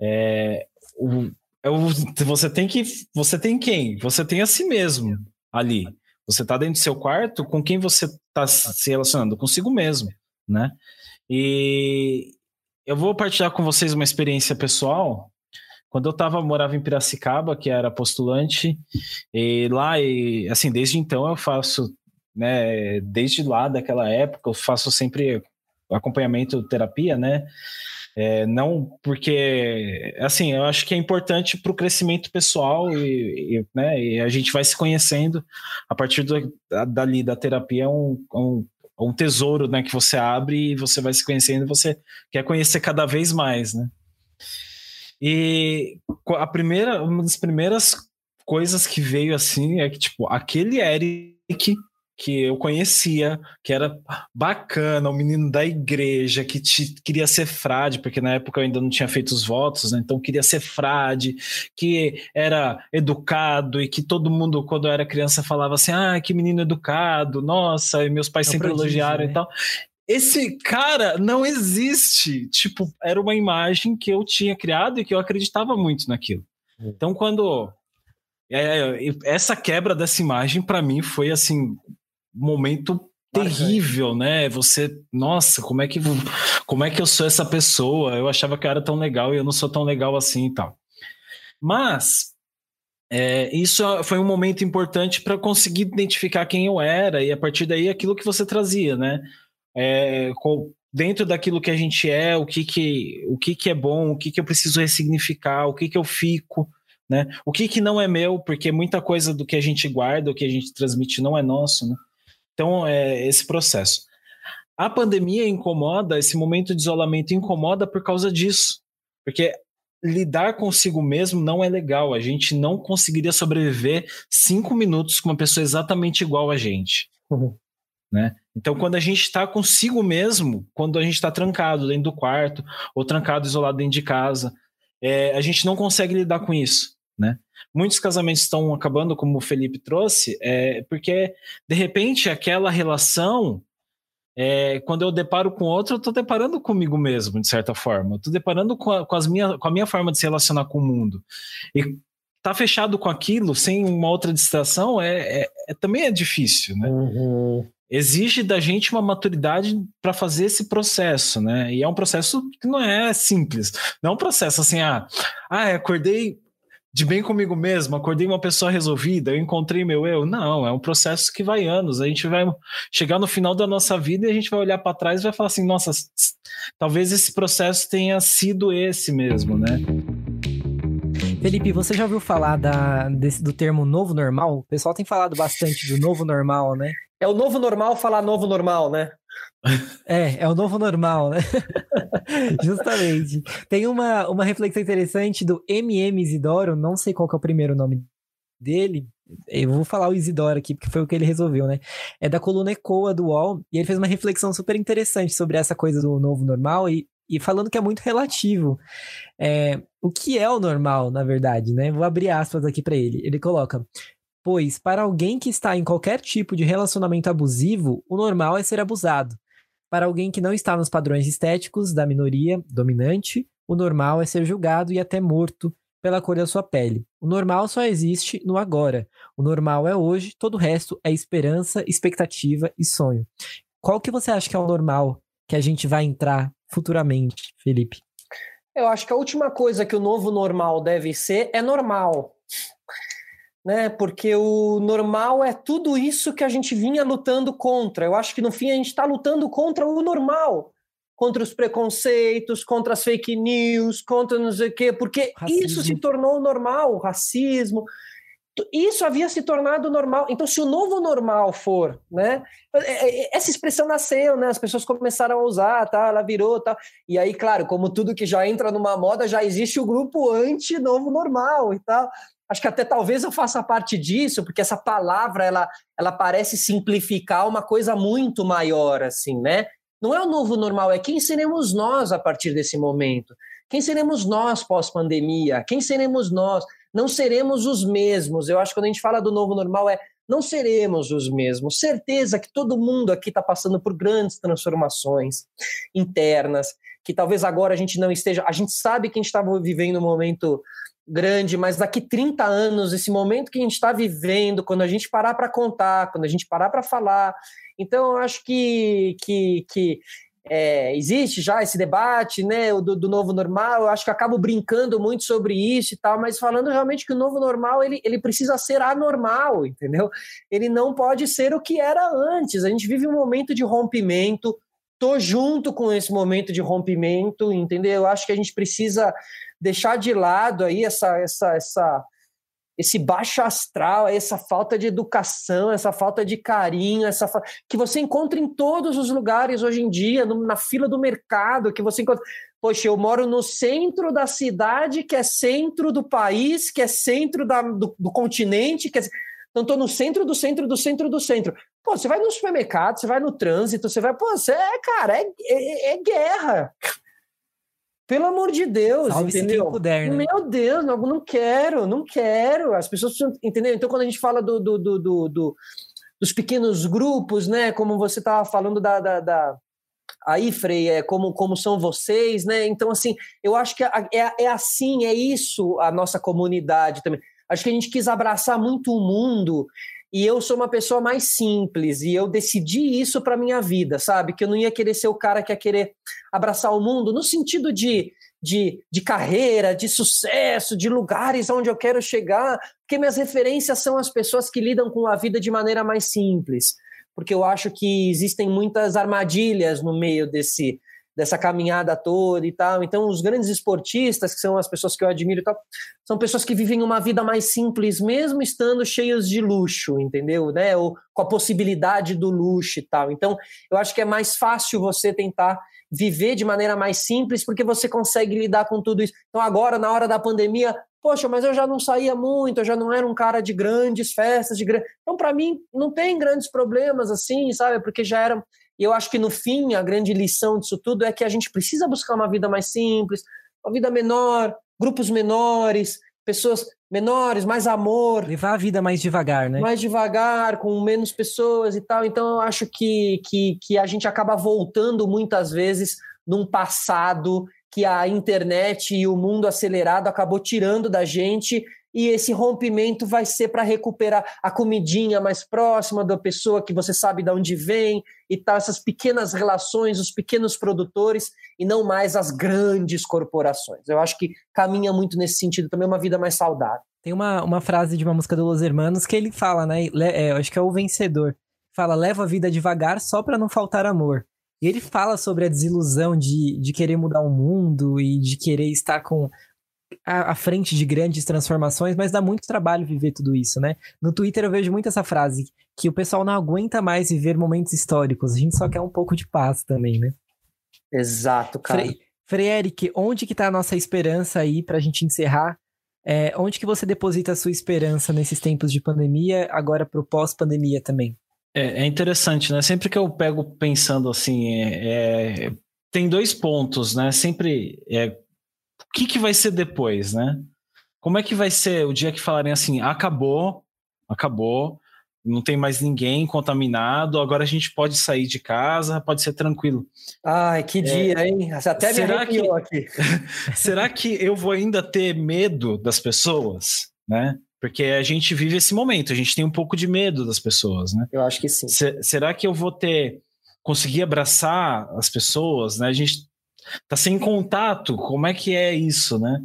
É, o, é o- você tem que, você tem quem? Você tem a si mesmo ali. Você está dentro do seu quarto, com quem você está se relacionando? Consigo mesmo, né? E eu vou partilhar com vocês uma experiência pessoal. Quando eu tava, morava em Piracicaba, que era postulante, e lá, e, assim, desde então eu faço, né, desde lá daquela época, eu faço sempre acompanhamento, terapia, né, é, não porque, assim, eu acho que é importante para o crescimento pessoal e, e, né, e a gente vai se conhecendo a partir do, da- dali da terapia, é um, um, um tesouro, né, que você abre e você vai se conhecendo e você quer conhecer cada vez mais, né. E a primeira, uma das primeiras coisas que veio assim é que, tipo, aquele Eric que eu conhecia, que era bacana, o menino da igreja, que te- queria ser frade, porque na época eu ainda não tinha feito os votos, né? Então queria ser frade, que era educado e que todo mundo, quando eu era criança, falava assim: ah, que menino educado, nossa, e meus pais É um sempre elogiaram né? e tal. Esse cara não existe. Tipo, era uma imagem que eu tinha criado e que eu acreditava muito naquilo. Então, quando. essa quebra dessa imagem, para mim, foi assim. Momento terrível, né? Você, nossa, como é que como é que eu sou essa pessoa? Eu achava que eu era tão legal e eu não sou tão legal assim e tal. Mas é, isso foi um momento importante para conseguir identificar quem eu era e a partir daí aquilo que você trazia, né? É, co- dentro daquilo que a gente é, o que que, o que, que é bom, o que, que eu preciso ressignificar, o que, que eu fico, né? O que, que não é meu, porque muita coisa do que a gente guarda, o que a gente transmite não é nosso, né? Então, é esse processo. A pandemia incomoda, esse momento de isolamento incomoda por causa disso. Porque lidar consigo mesmo não é legal. A gente não conseguiria sobreviver cinco minutos com uma pessoa exatamente igual a gente. Uhum. Né? Então, quando a gente está consigo mesmo, quando a gente está trancado dentro do quarto ou trancado, isolado dentro de casa, é, a gente não consegue lidar com isso. Né? Muitos casamentos estão acabando, como o Felipe trouxe, é, porque de repente aquela relação, é, quando eu deparo com outro, eu estou deparando comigo mesmo, de certa forma. Eu estou deparando com a, com, as minha, com a minha forma de se relacionar com o mundo. E tá fechado com aquilo, sem uma outra distração, é, é, é também é difícil, né? Uhum exige da gente uma maturidade para fazer esse processo, né? E é um processo que não é simples. Não é um processo assim, ah, ah acordei de bem comigo mesmo, acordei uma pessoa resolvida, eu encontrei meu eu. Não, é um processo que vai anos. A gente vai chegar no final da nossa vida e a gente vai olhar para trás e vai falar assim: nossa, talvez esse processo tenha sido esse mesmo, né? Felipe, você já ouviu falar da, desse, do termo novo normal? O pessoal tem falado bastante do novo normal, né? É o novo normal falar novo normal, né? É, é o novo normal, né? [LAUGHS] Justamente. Tem uma, uma reflexão interessante do MM Isidoro, não sei qual é o primeiro nome dele. Eu vou falar o Isidoro aqui, porque foi o que ele resolveu, né? É da coluna Ecoa do UOL, e ele fez uma reflexão super interessante sobre essa coisa do novo normal e, e falando que é muito relativo. É, o que é o normal, na verdade, né? Vou abrir aspas aqui para ele. Ele coloca: Pois, para alguém que está em qualquer tipo de relacionamento abusivo, o normal é ser abusado. Para alguém que não está nos padrões estéticos da minoria dominante, o normal é ser julgado e até morto pela cor da sua pele. O normal só existe no agora. O normal é hoje, todo o resto é esperança, expectativa e sonho. Qual que você acha que é o normal que a gente vai entrar futuramente, Felipe? Eu acho que a última coisa que o novo normal deve ser é normal. Né? Porque o normal é tudo isso que a gente vinha lutando contra. Eu acho que no fim a gente está lutando contra o normal, contra os preconceitos, contra as fake news, contra não sei o quê, porque racismo. isso se tornou normal, o racismo. Isso havia se tornado normal. Então, se o novo normal for, né? É, é, essa expressão nasceu, né? As pessoas começaram a usar, tá? Ela virou, tá? E aí, claro, como tudo que já entra numa moda, já existe o grupo anti-novo normal e tal. Acho que até talvez eu faça parte disso, porque essa palavra ela, ela parece simplificar uma coisa muito maior, assim, né? Não é o novo normal, é quem seremos nós a partir desse momento. Quem seremos nós pós-pandemia? Quem seremos nós? Não seremos os mesmos. Eu acho que quando a gente fala do novo normal é não seremos os mesmos. Certeza que todo mundo aqui está passando por grandes transformações internas, que talvez agora a gente não esteja. A gente sabe que a gente estava vivendo um momento grande, mas daqui 30 anos, esse momento que a gente está vivendo, quando a gente parar para contar, quando a gente parar para falar. Então, eu acho que, que, que é, existe já esse debate né, do, do, novo normal, eu acho que acabo brincando muito sobre isso e tal, mas falando realmente que o novo normal ele, ele precisa ser anormal, entendeu? Ele não pode ser o que era antes. A gente vive um momento de rompimento, tô junto com esse momento de rompimento, entendeu? Eu acho que a gente precisa deixar de lado aí essa, essa, essa, esse baixo astral, essa falta de educação, essa falta de carinho, essa fa... que você encontra em todos os lugares hoje em dia, na fila do mercado, que você encontra. Poxa, eu moro no centro da cidade, que é centro do país, que é centro da, do, do continente, que é... Então, estou no centro do centro do centro do centro. Pô, você vai no supermercado, você vai no trânsito, você vai. Pô, você é, cara, é, é, é guerra. Pelo amor de Deus, Salve entendeu? Quem puder, né? Meu Deus, não, não quero, não quero. As pessoas precisam entender. Então, quando a gente fala do, do, do, do, do dos pequenos grupos, né? Como você estava falando da, da, da aí, Frei, é como, como são vocês, né? Então, assim, eu acho que é, é assim, é isso a nossa comunidade também. Acho que a gente quis abraçar muito o mundo e eu sou uma pessoa mais simples e eu decidi isso para minha vida, sabe? Que eu não ia querer ser o cara que ia querer abraçar o mundo no sentido de, de, de carreira, de sucesso, de lugares onde eu quero chegar, porque minhas referências são as pessoas que lidam com a vida de maneira mais simples. porque eu acho que existem muitas armadilhas no meio desse dessa caminhada toda e tal. Então, os grandes esportistas, que são as pessoas que eu admiro e tal, são pessoas que vivem uma vida mais simples, mesmo estando cheios de luxo, entendeu? Né? Ou com a possibilidade do luxo e tal. Então, eu acho que é mais fácil você tentar viver de maneira mais simples, porque você consegue lidar com tudo isso. Então, agora, na hora da pandemia, poxa, mas eu já não saía muito, eu já não era um cara de grandes festas, de grandes. Então, para mim, não tem grandes problemas assim, sabe? Porque já era e eu acho que no fim, a grande lição disso tudo é que a gente precisa buscar uma vida mais simples, uma vida menor, grupos menores, pessoas menores, mais amor. Levar a vida mais devagar, né? Mais devagar, com menos pessoas e tal. Então, eu acho que, que, que a gente acaba voltando muitas vezes num passado que a internet e o mundo acelerado acabou tirando da gente e esse rompimento vai ser para recuperar a comidinha mais próxima da pessoa que você sabe de onde vem e tal, essas pequenas relações, os pequenos produtores e não mais as grandes corporações. Eu acho que caminha muito nesse sentido também, uma vida mais saudável. Tem uma, uma frase de uma música do Los Hermanos que ele fala, né? É, acho que é o vencedor. Fala, leva a vida devagar só para não faltar amor. E ele fala sobre a desilusão de, de querer mudar o mundo e de querer estar com à, frente de grandes transformações, mas dá muito trabalho viver tudo isso, né? No Twitter eu vejo muito essa frase, que o pessoal não aguenta mais viver momentos históricos, a gente só quer um pouco de paz também, né? Exato, cara. Frei, Frei Eric, onde que tá a nossa esperança aí pra gente encerrar? É, onde que você deposita a sua esperança nesses tempos de pandemia, agora pro pós-pandemia também? É, é, interessante, né? Sempre que eu pego pensando assim, é, é tem dois pontos, né? Sempre é, o que, que vai ser depois, né? Como é que vai ser o dia que falarem assim, acabou, acabou, não tem mais ninguém contaminado, agora a gente pode sair de casa, pode ser tranquilo. Ai, que é, dia, hein? Você até me arrepiou que, aqui. [LAUGHS] será que eu vou ainda ter medo das pessoas, né? Porque a gente vive esse momento, a gente tem um pouco de medo das pessoas, né? Eu acho que sim. será que eu vou ter conseguir abraçar as pessoas, né? A gente tá sem contato, como é que é isso, né?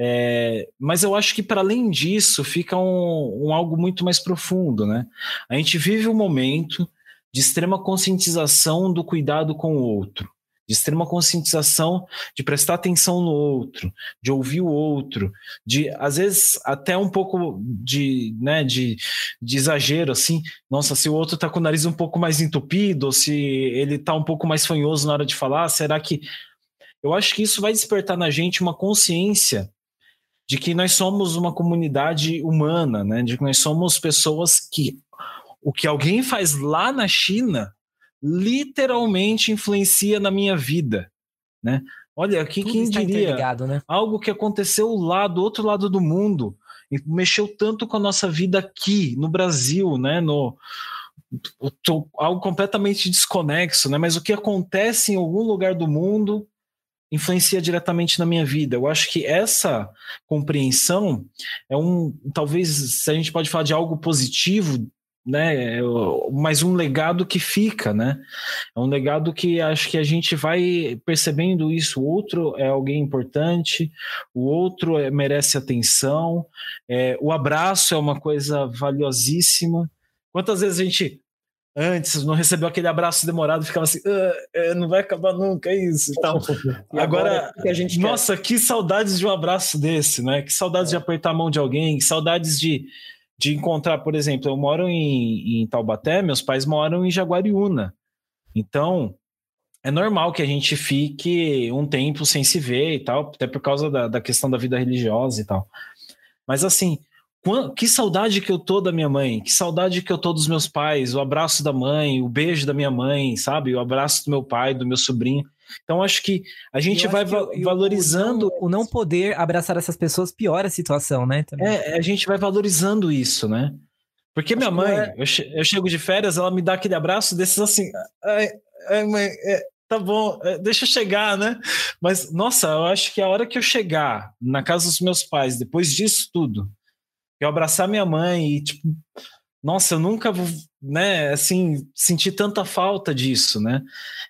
É, mas eu acho que para além disso fica um, um, algo muito mais profundo, né? A gente vive um momento de extrema conscientização do cuidado com o outro, de extrema conscientização de prestar atenção no outro, de ouvir o outro, de às vezes até um pouco de, né, de, de exagero, assim, nossa, se o outro está com o nariz um pouco mais entupido, ou se ele está um pouco mais fanhoso na hora de falar, será que eu acho que isso vai despertar na gente uma consciência de que nós somos uma comunidade humana, né? De que nós somos pessoas que o que alguém faz lá na China literalmente influencia na minha vida, né? Olha, aqui quem diria né? algo que aconteceu lá do outro lado do mundo e mexeu tanto com a nossa vida aqui no Brasil, né? No algo completamente desconexo, né? Mas o que acontece em algum lugar do mundo influencia diretamente na minha vida. Eu acho que essa compreensão é um, talvez, se a gente pode falar de algo positivo, né, é mas um legado que fica, né? É um legado que acho que a gente vai percebendo isso. O outro é alguém importante, o outro é, merece atenção, é, o abraço é uma coisa valiosíssima. Quantas vezes a gente antes, não recebeu aquele abraço demorado, ficava assim, ah, não vai acabar nunca, é isso. Então, [LAUGHS] e agora, agora gente nossa, quer? que saudades de um abraço desse, né? Que saudades é. de apertar a mão de alguém, que saudades de, de encontrar, por exemplo, eu moro em, em Taubaté, meus pais moram em Jaguariúna. Então, é normal que a gente fique um tempo sem se ver e tal, até por causa da, da questão da vida religiosa e tal. Mas assim, que saudade que eu tô da minha mãe, que saudade que eu tô dos meus pais, o abraço da mãe, o beijo da minha mãe, sabe? O abraço do meu pai, do meu sobrinho. Então acho que a gente vai va valorizando. O não, o não, poder abraçar essas pessoas piora a situação, né? Também. É, a gente vai valorizando isso, né? Porque acho minha mãe, é... eu, eu, chego de férias, ela me dá aquele abraço desses assim. Ai, ai mãe, é, tá bom, é, deixa eu chegar, né? Mas, nossa, eu acho que a hora que eu chegar na casa dos meus pais, depois disso tudo, eu abraçar minha mãe e, tipo, nossa, eu nunca, né, assim, senti tanta falta disso, né?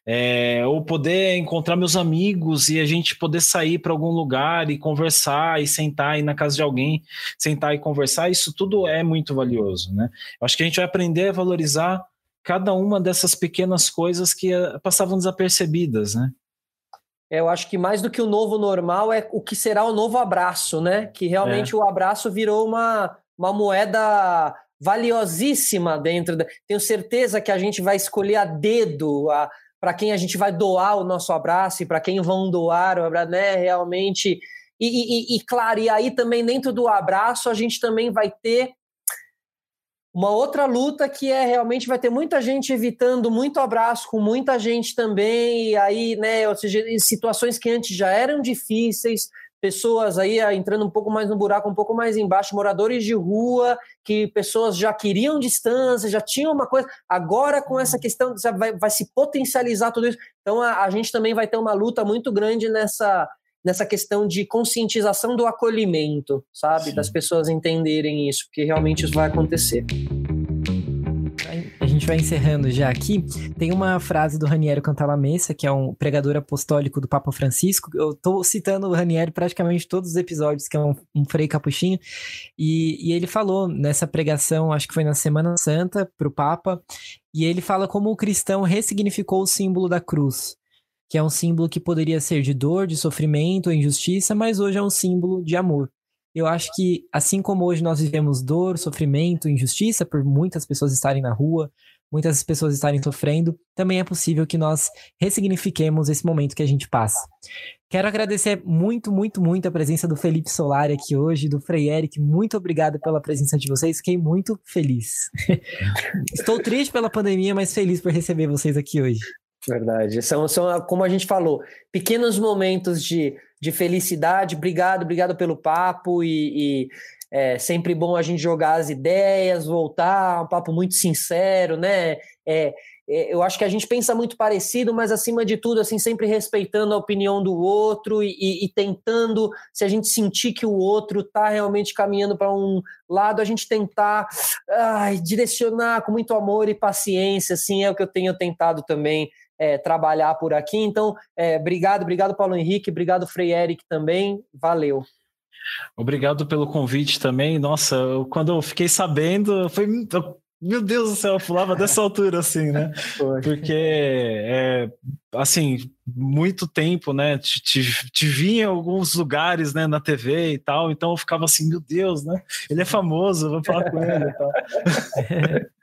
É, ou poder encontrar meus amigos e a gente poder sair para algum lugar e conversar e sentar aí na casa de alguém, sentar e conversar, isso tudo é muito valioso, né? Eu acho que a gente vai aprender a valorizar cada uma dessas pequenas coisas que uh, passavam desapercebidas, né? Eu acho que mais do que o novo normal é o que será o novo abraço, né? Que realmente é. o abraço virou uma, uma moeda valiosíssima dentro da. Tenho certeza que a gente vai escolher a dedo para quem a gente vai doar o nosso abraço e para quem vão doar o abraço, né? Realmente. E, e, e, claro, e aí também dentro do abraço a gente também vai ter uma outra luta que é realmente vai ter muita gente evitando muito abraço com muita gente também, e aí, né, ou seja, situações que antes já eram difíceis, pessoas aí ah, entrando um pouco mais no buraco, um pouco mais embaixo, moradores de rua, que pessoas já queriam distância, já tinham uma coisa. Agora, com essa questão, vai, vai se potencializar tudo isso. Então, a, a gente também vai ter uma luta muito grande nessa, nessa questão de conscientização do acolhimento, sabe? Sim. Das pessoas entenderem isso, porque realmente isso vai acontecer. A gente vai encerrando já aqui. Tem uma frase do Raniero Cantalamessa, que é um pregador apostólico do Papa Francisco. Eu tô citando o Raniero praticamente todos os episódios, que é um, um frei capuchinho. E, e ele falou nessa pregação, acho que foi na Semana Santa, para o Papa, e ele fala como o cristão ressignificou o símbolo da cruz que é um símbolo que poderia ser de dor, de sofrimento, injustiça, mas hoje é um símbolo de amor. Eu acho que, assim como hoje nós vivemos dor, sofrimento, injustiça, por muitas pessoas estarem na rua, muitas pessoas estarem sofrendo, também é possível que nós ressignifiquemos esse momento que a gente passa. Quero agradecer muito, muito, muito a presença do Felipe Solari aqui hoje, do Frei Eric. Muito obrigado pela presença de vocês. Fiquei muito feliz. [LAUGHS] Estou triste pela pandemia, mas feliz por receber vocês aqui hoje. Verdade. São, são, como a gente falou, pequenos momentos de, de felicidade. Obrigado, obrigado pelo papo e, e é sempre bom a gente jogar as ideias, voltar, um papo muito sincero, né? É, é, eu acho que a gente pensa muito parecido, mas acima de tudo, assim, sempre respeitando a opinião do outro e, e, e tentando, se a gente sentir que o outro está realmente caminhando para um lado, a gente tentar ai, direcionar com muito amor e paciência, assim, é o que eu tenho tentado também é, trabalhar por aqui. Então, é, obrigado, obrigado, Paulo Henrique, obrigado, Frei Eric também. Valeu. Obrigado pelo convite também. Nossa, eu, quando eu fiquei sabendo, foi. Meu Deus do céu, eu pulava dessa altura, assim, né? [LAUGHS] Porque, é, assim, muito tempo, né? Te, te, te vi em alguns lugares, né, na TV e tal, então eu ficava assim, meu Deus, né? Ele é famoso, vou falar com ele e tal. [LAUGHS]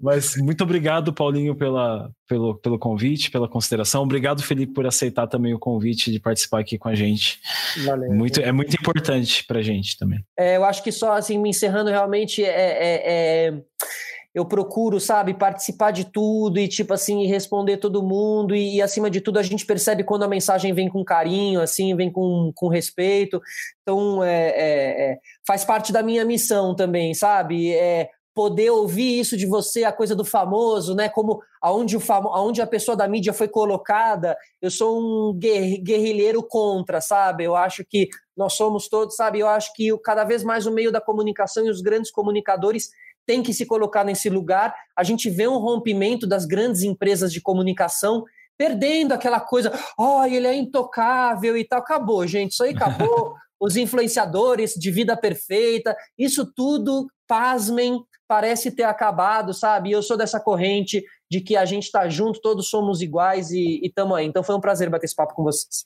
Mas muito obrigado, Paulinho, pela, pelo, pelo convite, pela consideração. Obrigado, Felipe, por aceitar também o convite de participar aqui com a gente. Valeu. Muito, é muito importante para a gente também. É, eu acho que só assim, me encerrando, realmente é, é, é, eu procuro, sabe, participar de tudo e, tipo assim, responder todo mundo. E, e, acima de tudo, a gente percebe quando a mensagem vem com carinho, assim, vem com, com respeito. Então, é, é, é faz parte da minha missão também, sabe? É poder ouvir isso de você, a coisa do famoso, né? Como aonde, o famo, aonde a pessoa da mídia foi colocada. Eu sou um guerrilheiro contra, sabe? Eu acho que nós somos todos, sabe? Eu acho que cada vez mais o meio da comunicação e os grandes comunicadores têm que se colocar nesse lugar. A gente vê um rompimento das grandes empresas de comunicação perdendo aquela coisa, oh, ele é intocável e tal. Acabou, gente, isso aí acabou. [LAUGHS] Os influenciadores de vida perfeita, isso tudo, pasmem, parece ter acabado, sabe? Eu sou dessa corrente de que a gente está junto, todos somos iguais e estamos aí. Então foi um prazer bater esse papo com vocês.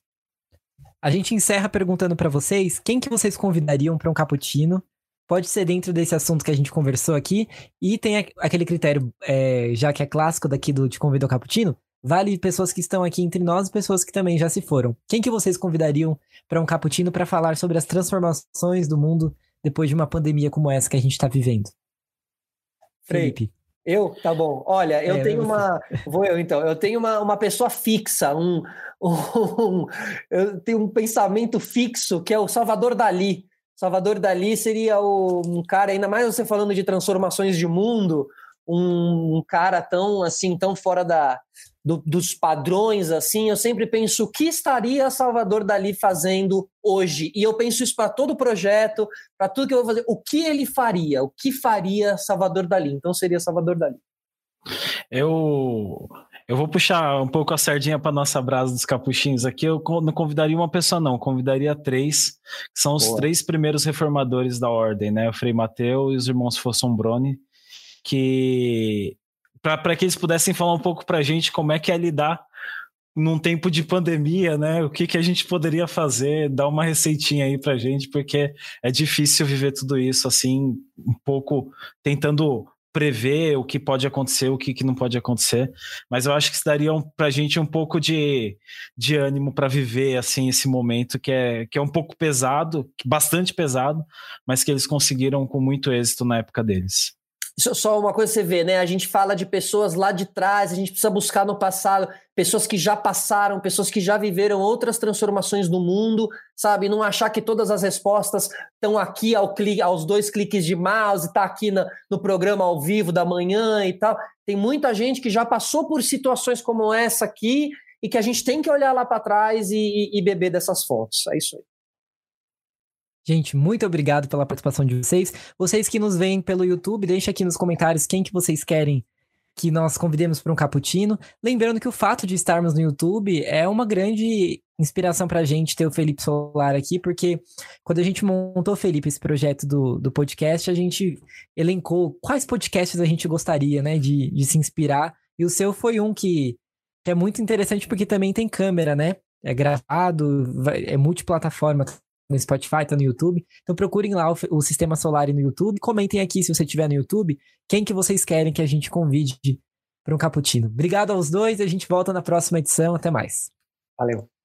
A gente encerra perguntando para vocês quem que vocês convidariam para um cappuccino. Pode ser dentro desse assunto que a gente conversou aqui. E tem aquele critério, é, já que é clássico daqui do Te Convido ao Cappuccino, vale pessoas que estão aqui entre nós e pessoas que também já se foram. Quem que vocês convidariam para um cappuccino para falar sobre as transformações do mundo depois de uma pandemia como essa que a gente está vivendo? Felipe. Eu? Tá bom. Olha, eu é, tenho uma. Vou eu então. Eu tenho uma, uma pessoa fixa, um, [LAUGHS] um, Eu tenho um pensamento fixo que é o Salvador Dali. Salvador Dali seria o, um cara, ainda mais você falando de transformações de mundo, um, um cara tão assim, tão fora da, do, dos padrões, assim, eu sempre penso o que estaria Salvador Dali fazendo hoje. E eu penso isso para todo o projeto, para tudo que eu vou fazer. O que ele faria? O que faria Salvador Dali? Então seria Salvador Dali. Eu eu vou puxar um pouco a sardinha para nossa brasa dos capuchinhos aqui. Eu não convidaria uma pessoa, não, convidaria três, que são os Boa. três primeiros reformadores da ordem, né? O Frei Mateu e os irmãos Fossombrone, que para que eles pudessem falar um pouco para a gente como é que é lidar num tempo de pandemia, né? O que, que a gente poderia fazer? Dar uma receitinha aí pra gente, porque é difícil viver tudo isso assim, um pouco tentando prever o que pode acontecer, o que, que não pode acontecer. Mas eu acho que isso daria um, pra gente um pouco de, de ânimo para viver assim esse momento que é, que é um pouco pesado, bastante pesado, mas que eles conseguiram com muito êxito na época deles. Só uma coisa você vê, né? A gente fala de pessoas lá de trás, a gente precisa buscar no passado pessoas que já passaram, pessoas que já viveram outras transformações do mundo, sabe? Não achar que todas as respostas estão aqui ao clique, aos dois cliques de mouse, está aqui na, no programa ao vivo da manhã e tal. Tem muita gente que já passou por situações como essa aqui e que a gente tem que olhar lá para trás e, e, e beber dessas fontes. É isso aí. Gente, muito obrigado pela participação de vocês. Vocês que nos veem pelo YouTube, deixem aqui nos comentários quem que vocês querem que nós convidemos para um cappuccino. Lembrando que o fato de estarmos no YouTube é uma grande inspiração para a gente ter o Felipe Solar aqui, porque quando a gente montou, Felipe, esse projeto do, do podcast, a gente elencou quais podcasts a gente gostaria, né, de, de se inspirar. E o seu foi um que, que é muito interessante porque também tem câmera, né? É gravado, é multiplataforma no Spotify, tá no YouTube. Então procurem lá o, o Sistema Solar no YouTube. Comentem aqui se você estiver no YouTube, quem que vocês querem que a gente convide para um cappuccino. Obrigado aos dois, a gente volta na próxima edição. Até mais. Valeu.